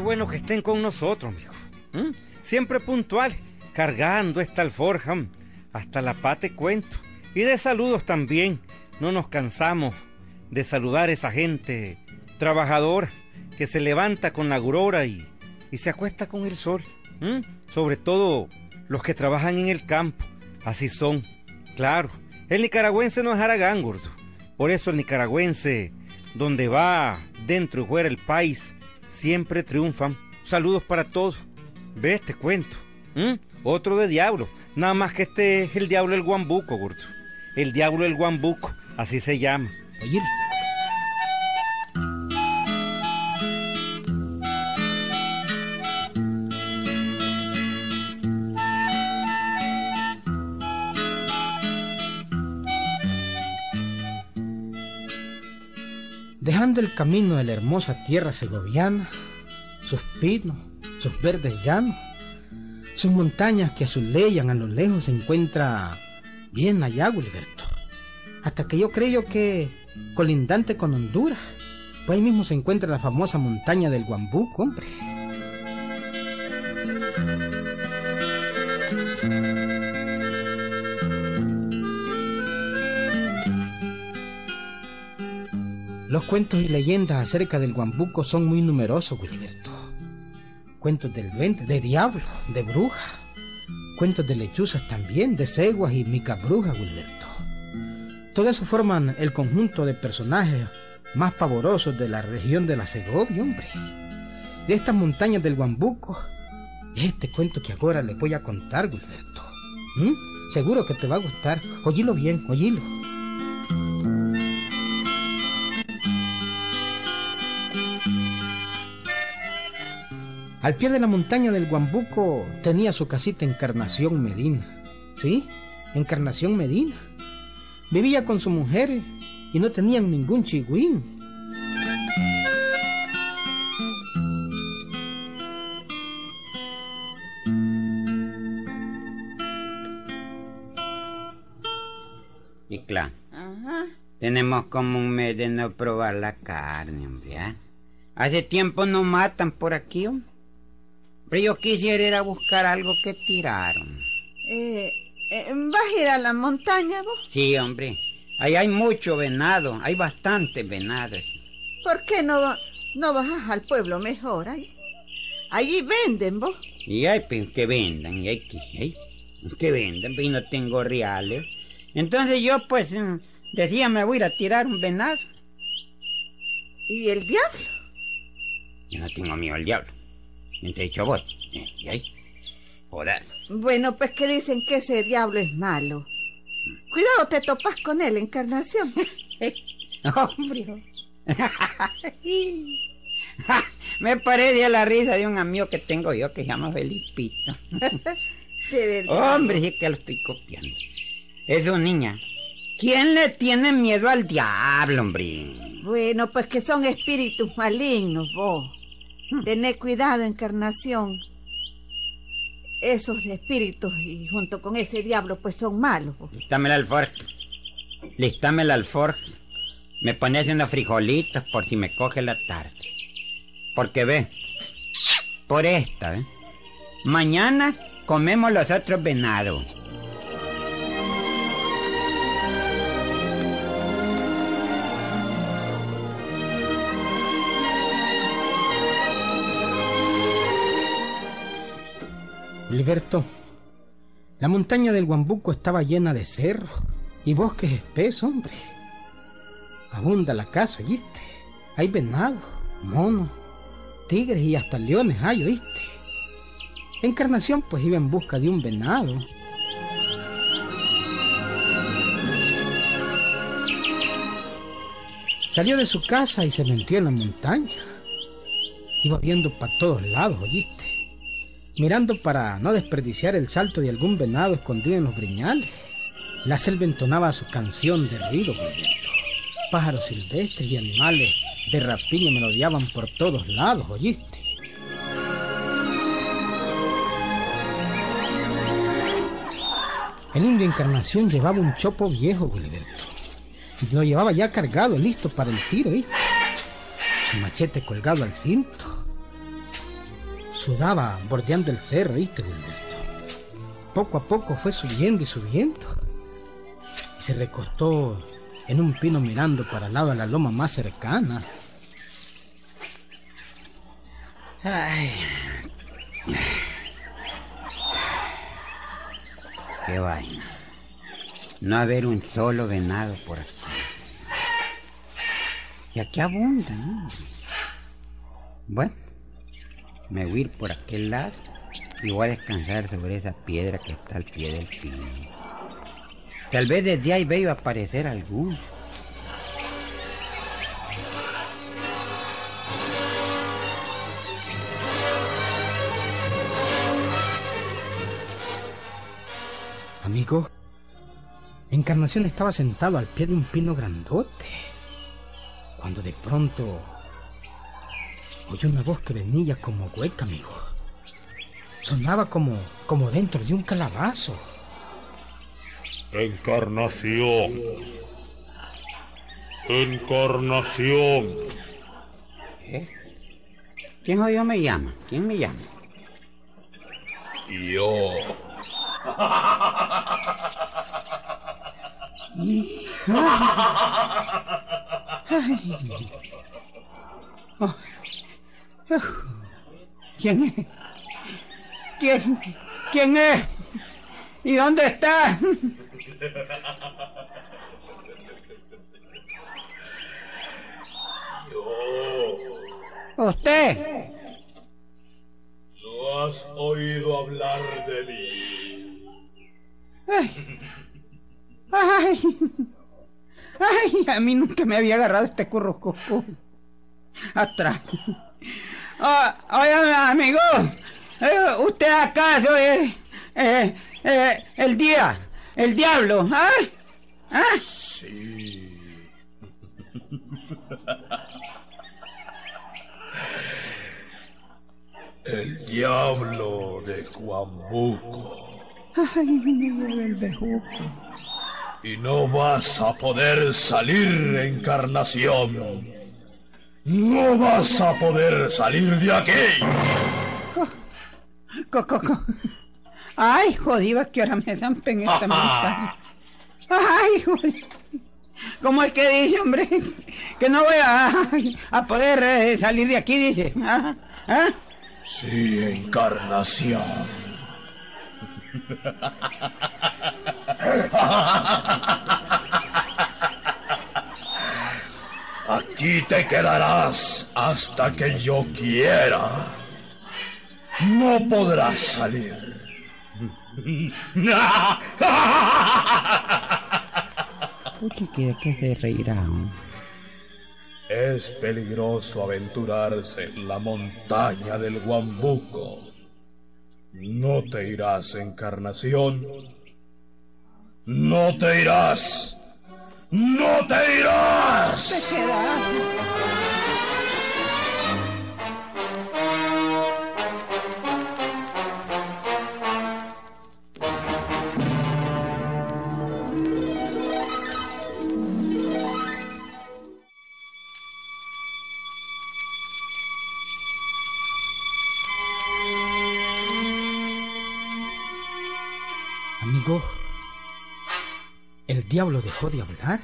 Bueno que estén con nosotros, mijo. ¿Mm? Siempre puntual, cargando esta alforja. Hasta la pate cuento. Y de saludos también. No nos cansamos de saludar a esa gente trabajadora que se levanta con la aurora y, y se acuesta con el sol. ¿Mm? Sobre todo los que trabajan en el campo. Así son. Claro, el nicaragüense no es aragán, gordo. Por eso el nicaragüense, donde va, dentro y fuera el país, siempre triunfan. Saludos para todos. Ve este cuento. Otro de diablo. Nada más que este es el diablo del guambuco, gordo. El diablo del guambuco, así se llama. Oye. El camino de la hermosa tierra segoviana, sus pinos, sus verdes llanos, sus montañas que azulean a lo lejos se encuentra bien allá, Gilberto. Hasta que yo creo que colindante con Honduras, pues ahí mismo se encuentra la famosa montaña del Guambuco, hombre. Los cuentos y leyendas acerca del guambuco son muy numerosos, Wilberto. Cuentos del duende, de diablo, de bruja. Cuentos de lechuzas también, de ceguas y micabrujas, Wilberto. Todo eso forman el conjunto de personajes más pavorosos de la región de la Segovia, hombre. De estas montañas del Guambuco, este cuento que ahora le voy a contar, Wilberto. ¿Mm? Seguro que te va a gustar. Oílo bien, oílo. Al pie de la montaña del Guambuco tenía su casita Encarnación Medina. ¿Sí? Encarnación Medina. Vivía con su mujer y no tenían ningún chigüín. Y claro, tenemos como un mes de no probar la carne, hombre. ¿ah? Hace tiempo no matan por aquí, hombre. Pero yo quisiera ir a buscar algo que tiraron. Eh, eh, ¿Vas a ir a la montaña vos? Sí, hombre. Ahí hay mucho venado, hay bastantes venados. ¿Por qué no, no vas al pueblo mejor? Ahí, allí venden vos. Y hay pues, que vendan, y hay que, hay, que vendan, pues, y no tengo reales. Entonces yo pues mm, decía me voy a ir a tirar un venado. ¿Y el diablo? Yo no tengo miedo al diablo. He dicho vos. ¿Y ahí? Joder. Bueno, pues que dicen que ese diablo es malo. Cuidado, te topas con él, encarnación. Hombre. Me parece a la risa de un amigo que tengo yo que se llama Felipito. de verdad. Hombre, sí que lo estoy copiando. Es una niña. ¿Quién le tiene miedo al diablo, hombre? Bueno, pues que son espíritus malignos, vos. Tené cuidado, encarnación. Esos espíritus y junto con ese diablo pues son malos. Lístame la alforja. Lístame la alforja. Me pones unos frijolitos por si me coge la tarde. Porque ve, por esta, ¿eh? Mañana comemos los otros venados. Gilberto, la montaña del Guambuco estaba llena de cerros y bosques espesos, hombre. Abunda la casa, ¿oíste? Hay venados, monos, tigres y hasta leones hay, ¿oíste? Encarnación pues iba en busca de un venado. Salió de su casa y se metió en la montaña. Iba viendo para todos lados, ¿oíste? Mirando para no desperdiciar el salto de algún venado escondido en los briñales. La selva entonaba su canción de ruido viento. Pájaros silvestres y animales de rapiña melodiaban por todos lados, ¿oíste? El indio Encarnación llevaba un chopo viejo, Gilberto. Lo llevaba ya cargado, listo para el tiro, ¿viste? Su machete colgado al cinto sudaba bordeando el cerro, ¿viste, Gilberto? Poco a poco fue subiendo y subiendo. Y se recostó en un pino mirando para el lado de la loma más cercana. Ay. Qué vaina. No haber un solo venado por aquí. Y aquí abunda, ¿no? Bueno, me voy a ir por aquel lado y voy a descansar sobre esa piedra que está al pie del pino. Tal vez desde ahí veo aparecer alguno. Amigo, Encarnación estaba sentado al pie de un pino grandote, cuando de pronto oyó una voz que venía como hueca, amigo. Sonaba como, como dentro de un calabazo. Encarnación. Encarnación. ¿Eh? ¿Quién hoy me llama? ¿Quién me llama? Yo. Oh. ¿Quién es? ¿Quién? ¿Quién es? ¿Y dónde está? Yo. ¿Usted? ¿No has oído hablar de mí? Ay. Ay. Ay, a mí nunca me había agarrado este currucucú. Atrás. Oh, oye, amigo, eh, ¿usted acaso es eh, eh, el día, el diablo? ¿Ah? ¿Ah? Sí. El diablo de Juanbuco. Ay, lleva el bejuco. Y no vas a poder salir, encarnación. No vas a poder salir de aquí. Co, co, co. Ay, jodiva, que ahora me zampen esta montaña. Ay, jodiva. ¿Cómo es que dice, hombre? Que no voy a, a poder eh, salir de aquí, dice. ¿Ah? ¿Ah? Sí, encarnación. Aquí te quedarás hasta que yo quiera. No podrás salir. Es peligroso aventurarse en la montaña del Guambuco. No te irás, encarnación. No te irás. No te irás. Amigo, el diablo dejó de hablar.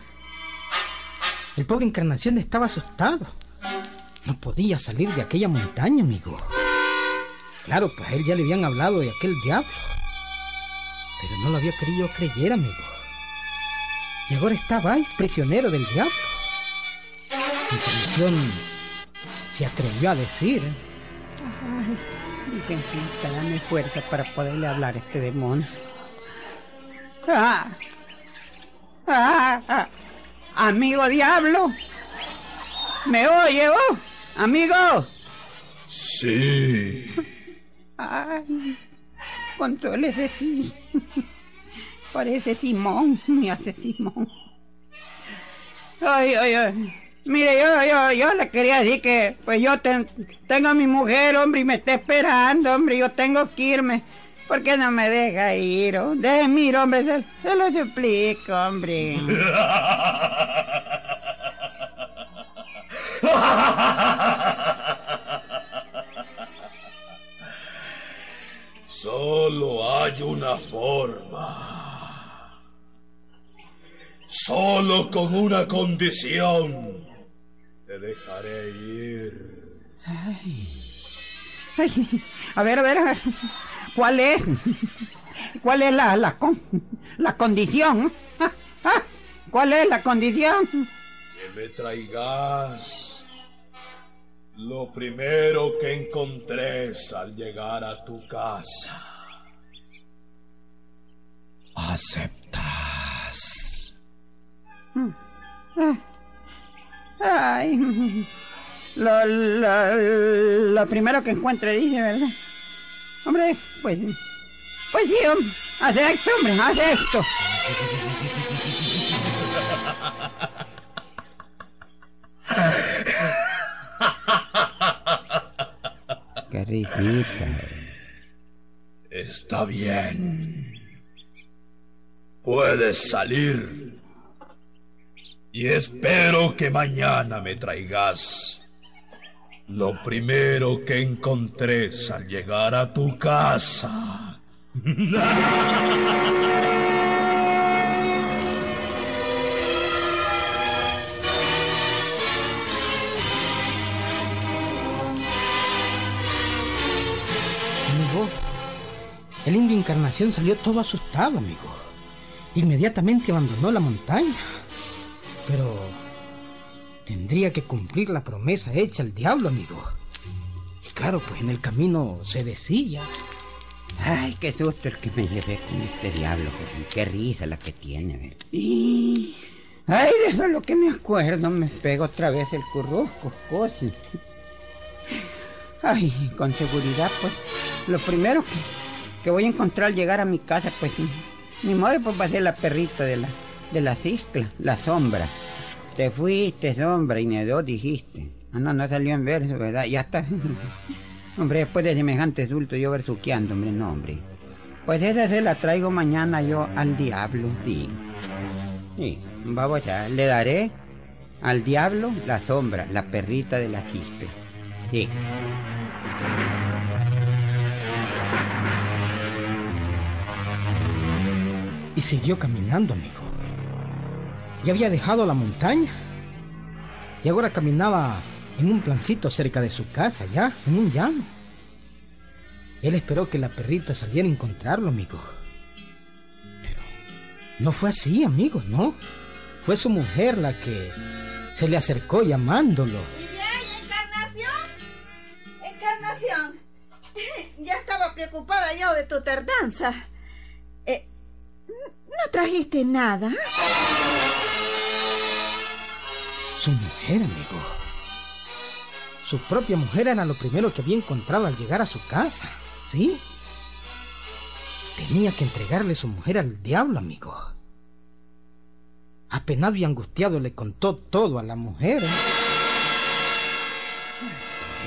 El pobre Encarnación estaba asustado. No podía salir de aquella montaña, amigo. Claro, pues a él ya le habían hablado de aquel diablo. Pero no lo había querido creer, amigo. Y ahora estaba ahí, prisionero del diablo. Encarnación se atrevió a decir. Ay, dame fuerza para poderle hablar a este demonio. Ah, ah, ah, amigo diablo, ¿me oye vos? Amigo. Sí. Ay, contrólese sí. Parece Simón, me hace Simón. Ay, ay, ay. Mire, yo, yo, yo le quería decir que, pues yo ten- tengo a mi mujer, hombre, y me está esperando, hombre, yo tengo que irme. ¿Por qué no me deja ir? oh? Déjeme ir, hombre, se, se lo suplico, hombre. una forma. Solo con una condición. Te dejaré ir. Ay, a ver, a ver, a ver. ¿Cuál es? ¿Cuál es la, la, con- la condición? ¿Cuál es la condición? Que me traigas lo primero que encontres al llegar a tu casa. ¿Aceptas? Ay, lo, lo, lo primero que encuentre, dice, ¿verdad? Hombre, pues, pues sí, hombre, acepto, hombre, acepto. Qué risita. Está bien. Puedes salir. Y espero que mañana me traigas lo primero que encontres al llegar a tu casa. Amigo, el indio Encarnación salió todo asustado, amigo. Inmediatamente abandonó la montaña. Pero tendría que cumplir la promesa hecha al diablo, amigo. Y claro, pues en el camino se decía. Ay, qué susto el que me llevé con este diablo. Qué risa la que tiene, ¿ver? Y... Ay, de eso es lo que me acuerdo. Me pego otra vez el currusco, cosas. Ay, con seguridad, pues, lo primero que, que voy a encontrar al llegar a mi casa, pues, mi modo pues va a ser la perrita de la, de la ciscla, la sombra. Te fuiste, sombra, y dos dijiste. Ah, no, no salió en verso, ¿verdad? Ya está. Hombre, después de semejante sulto yo versuqueando, hombre, no, hombre. Pues esa se la traigo mañana yo al diablo, sí. Sí, vamos a, le daré al diablo la sombra, la perrita de la cispe. Sí. Y siguió caminando, amigo. Ya había dejado la montaña. Y ahora caminaba en un plancito cerca de su casa, ya, en un llano. Él esperó que la perrita saliera a encontrarlo, amigo. Pero no fue así, amigo, no. Fue su mujer la que se le acercó llamándolo. Encarnación. Encarnación. Ya estaba preocupada yo de tu tardanza. ¿No trajiste nada? Su mujer, amigo. Su propia mujer era lo primero que había encontrado al llegar a su casa, ¿sí? Tenía que entregarle su mujer al diablo, amigo. Apenado y angustiado le contó todo a la mujer. ¿eh?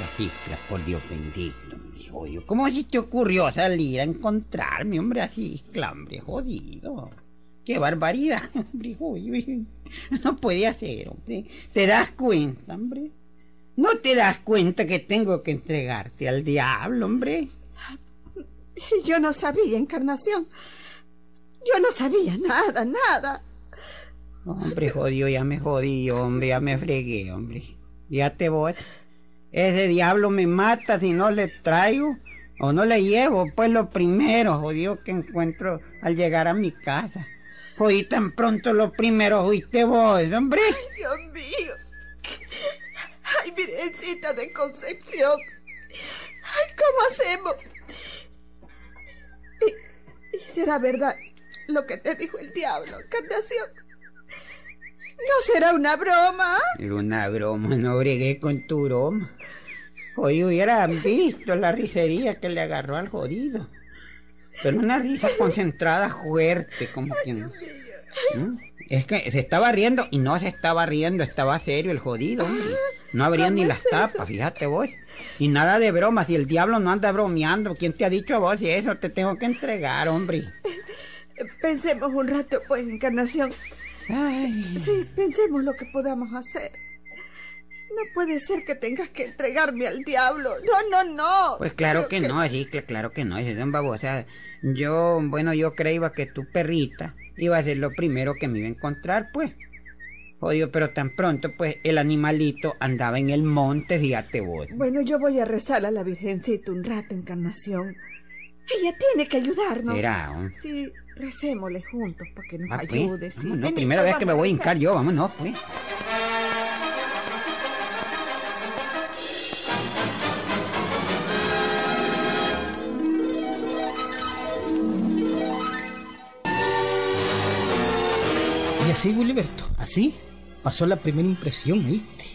Así, por Dios bendito, hombre, jodido. ¿Cómo así te ocurrió salir a encontrarme, hombre, así, hombre, jodido? ¡Qué barbaridad, hombre, jodido! No puede hacer, hombre. ¿Te das cuenta, hombre? ¿No te das cuenta que tengo que entregarte al diablo, hombre? Yo no sabía, Encarnación. Yo no sabía nada, nada. Hombre, jodido, ya me jodí, hombre, ya me fregué, hombre. Ya te voy. Ese diablo me mata si no le traigo o no le llevo, pues lo primero, jodido, que encuentro al llegar a mi casa. Jodí tan pronto lo primero fuiste vos, hombre. Dios mío. Ay, Virgencita de Concepción. Ay, ¿cómo hacemos? ¿Y, y será verdad lo que te dijo el diablo, Encarnación? ¿No será una broma? Era una broma, no bregué con tu broma. Hoy hubieran visto la risería que le agarró al jodido. Pero una risa concentrada fuerte, como quien... ¿Mm? Es que se estaba riendo y no se estaba riendo, estaba serio el jodido, hombre. No abría ¿Cómo ni las tapas, fíjate vos. Y nada de bromas, si el diablo no anda bromeando, ¿quién te ha dicho a vos eso te tengo que entregar, hombre? Pensemos un rato, pues, Encarnación. Ay, Sí, pensemos lo que podamos hacer. No puede ser que tengas que entregarme al diablo. No, no, no. Pues claro que, no, Asiscla, claro que no, es un babosa. Yo, bueno, yo creía que tu perrita iba a ser lo primero que me iba a encontrar, pues. Oye, pero tan pronto, pues, el animalito andaba en el monte, fíjate vos. Bueno, yo voy a rezar a la Virgencita un rato, Encarnación. Ella tiene que ayudarnos. Mira, ¿no? Sí, recémosle juntos para que nos Va, pues, ayude. sí. vámonos, Vení, primera vez que me voy a hincar yo, vámonos, pues. Y así, Gilberto, así pasó la primera impresión, ¿viste?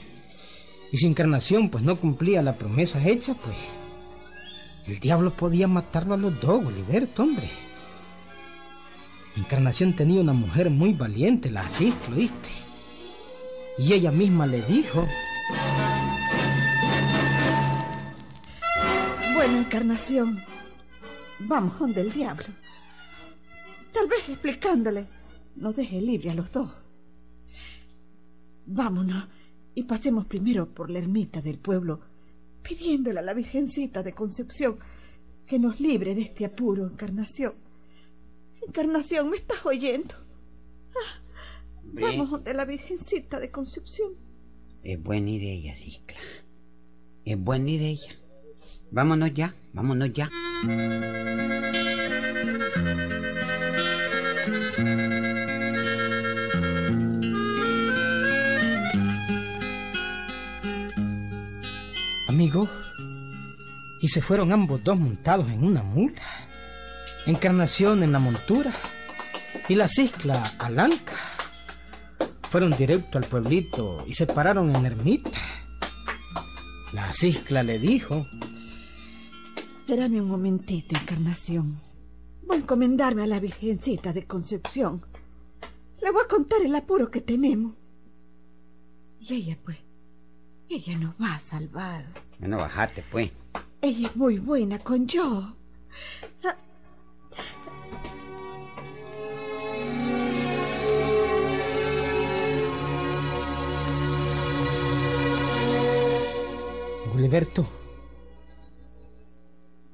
Y si Encarnación pues no cumplía la promesa hecha, pues el diablo podía matarlo a los dos, Gilberto, hombre. Encarnación tenía una mujer muy valiente, la Asisclo, ¿viste? Y ella misma le dijo, Bueno, Encarnación, vamos donde el diablo. Tal vez explicándole nos deje libre a los dos. Vámonos y pasemos primero por la ermita del pueblo, pidiéndole a la Virgencita de Concepción que nos libre de este apuro, Encarnación. Encarnación, ¿me estás oyendo? Ah, vamos donde la Virgencita de Concepción. Es buena idea, Asiscla. Es buena idea. Vámonos ya, vámonos ya. amigo, y se fueron ambos dos montados en una mula. Encarnación en la montura y la ciscla alanca. Fueron directo al pueblito y se pararon en la ermita. La ciscla le dijo, Espérame un momentito, Encarnación. Voy a encomendarme a la Virgencita de Concepción. Le voy a contar el apuro que tenemos. Y ella, pues, ella nos va a salvar. Bueno, bajate, pues. Ella es muy buena con yo. Ah, Guliberto.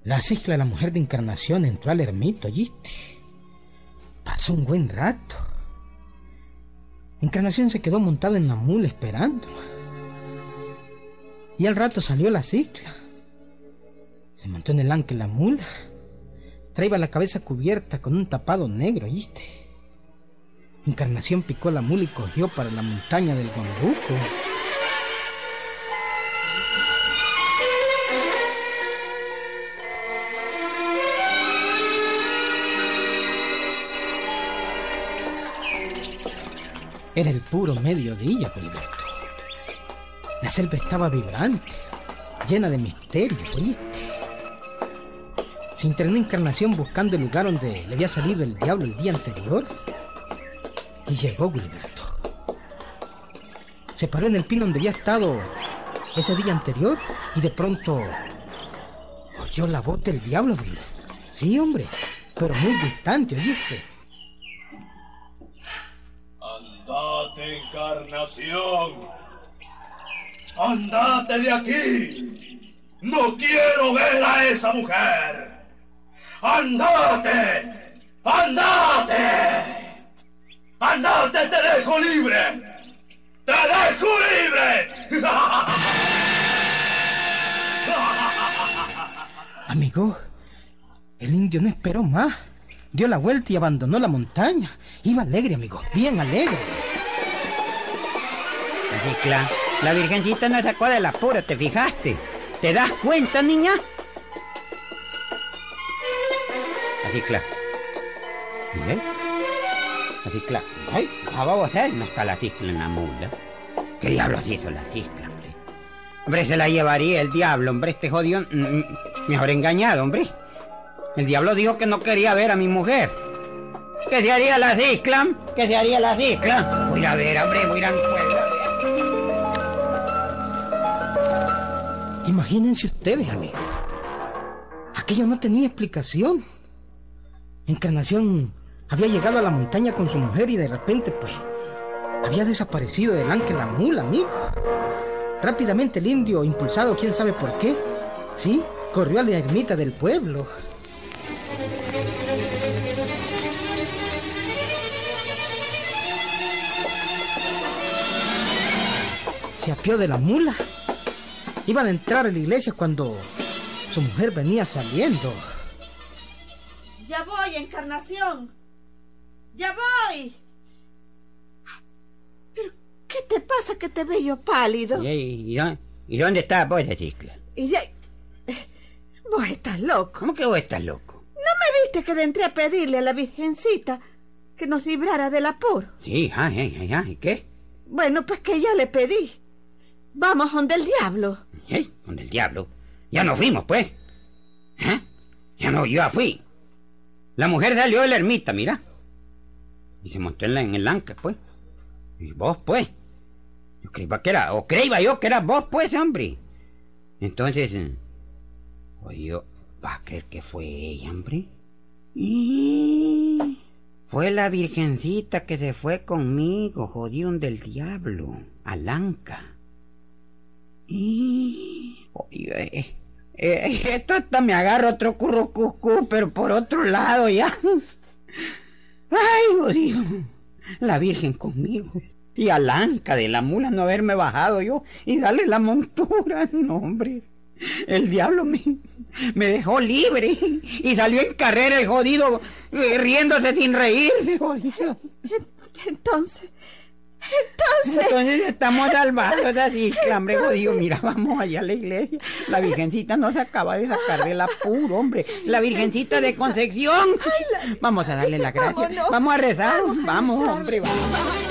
La ciscla, la mujer de Encarnación, entró al ermito, ¿oíste? Pasó un buen rato. Encarnación se quedó montado en la mula esperando. Y al rato salió la cicla. Se montó en el ancla la mula. Traía la cabeza cubierta con un tapado negro, ¿oíste? Encarnación picó la mula y cogió para la montaña del Guambuco. Era el puro mediodía, Gilberto. La selva estaba vibrante, llena de misterio, ¿oíste? Se internó Encarnación buscando el lugar donde le había salido el diablo el día anterior. Y llegó Gilberto. Se paró en el pino donde había estado ese día anterior y de pronto oyó la voz del diablo, Gilberto. Sí, hombre, pero muy distante, ¿oíste? Encarnación. Andate de aquí. No quiero ver a esa mujer. Andate. Andate. Andate, te dejo libre. Te dejo libre. Amigo, el indio no esperó más. Dio la vuelta y abandonó la montaña. Iba alegre, amigo, bien alegre. La virgencita nos sacó del apuro, ¿te fijaste? ¿Te das cuenta, niña? Asiscla. Miguel. Asiscla. Ay, ya vamos a ver, no está la ciscla en la mula. ¿Qué diablos hizo la ciscla, hombre? Hombre, se la llevaría el diablo, hombre, este jodido mm, mm, me habrá engañado, hombre. El diablo dijo que no quería ver a mi mujer. ¿Qué se haría la ciscla? ¿Qué se haría la ciscla? Voy a ver, hombre, voy a ir a Imagínense ustedes, amigo. Aquello no tenía explicación. Encarnación había llegado a la montaña con su mujer y de repente, pues, había desaparecido del ancla la mula, amigo. Rápidamente el indio, impulsado quién sabe por qué, sí, corrió a la ermita del pueblo. Se apió de la mula. Iban a entrar a la iglesia cuando su mujer venía saliendo. Ya voy, Encarnación. Ya voy. Pero, ¿qué te pasa que te veo pálido? ¿Y, y, y, y dónde está vos, Chicla? Y ya... Vos estás loco. ¿Cómo que vos estás loco? ¿No me viste que entré a pedirle a la Virgencita que nos librara del apuro? Sí, ay, ay, ay, ay, ¿y qué? Bueno, pues que ya le pedí. Vamos donde el diablo. ¿Eh? ¿Donde el diablo? Ya nos fuimos, pues. ¿Eh? Ya no, yo ya fui. La mujer salió de la ermita, mira. Y se montó en, la, en el anca, pues. Y vos, pues. Yo creía que era, o creía yo que era vos, pues, hombre. Entonces, eh, oye, ¿va a creer que fue ella, hombre? Y... Fue la virgencita que se fue conmigo, jodieron del diablo, al anca. Y... Oye, eh, eh, esto hasta me agarra otro currucucú, pero por otro lado ya. Ay, jodido. La Virgen conmigo. Y al anca de la mula no haberme bajado yo y darle la montura. No, hombre. El diablo me, me dejó libre y salió en carrera el jodido, eh, riéndose sin reírse. Entonces, entonces... Entonces estamos salvados así, hombre, jodido. Mira, vamos allá a la iglesia. La Virgencita no se acaba de sacar del apuro, hombre. La Virgencita de Concepción. Vamos a darle la gracia. Vamos a rezar. Vamos hombre, vamos.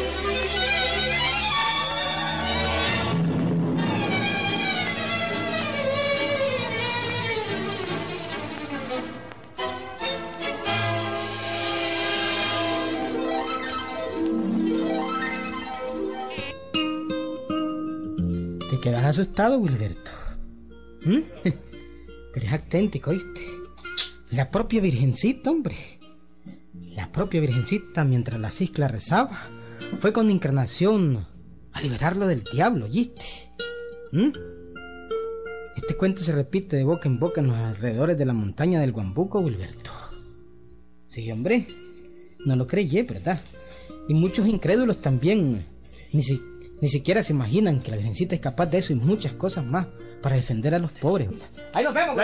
Asustado, Wilberto. ¿Mm? Pero es auténtico, ¿oíste? La propia Virgencita, hombre. La propia Virgencita, mientras la ciscla rezaba, fue con encarnación a liberarlo del diablo, ¿oíste? ¿Mm? Este cuento se repite de boca en boca en los alrededores de la montaña del Guambuco, Wilberto. Sí, hombre. No lo creyé, ¿verdad? Y muchos incrédulos también ni, si- ni siquiera se imaginan que la Virgencita es capaz de eso y muchas cosas más para defender a los pobres. Ahí nos vemos.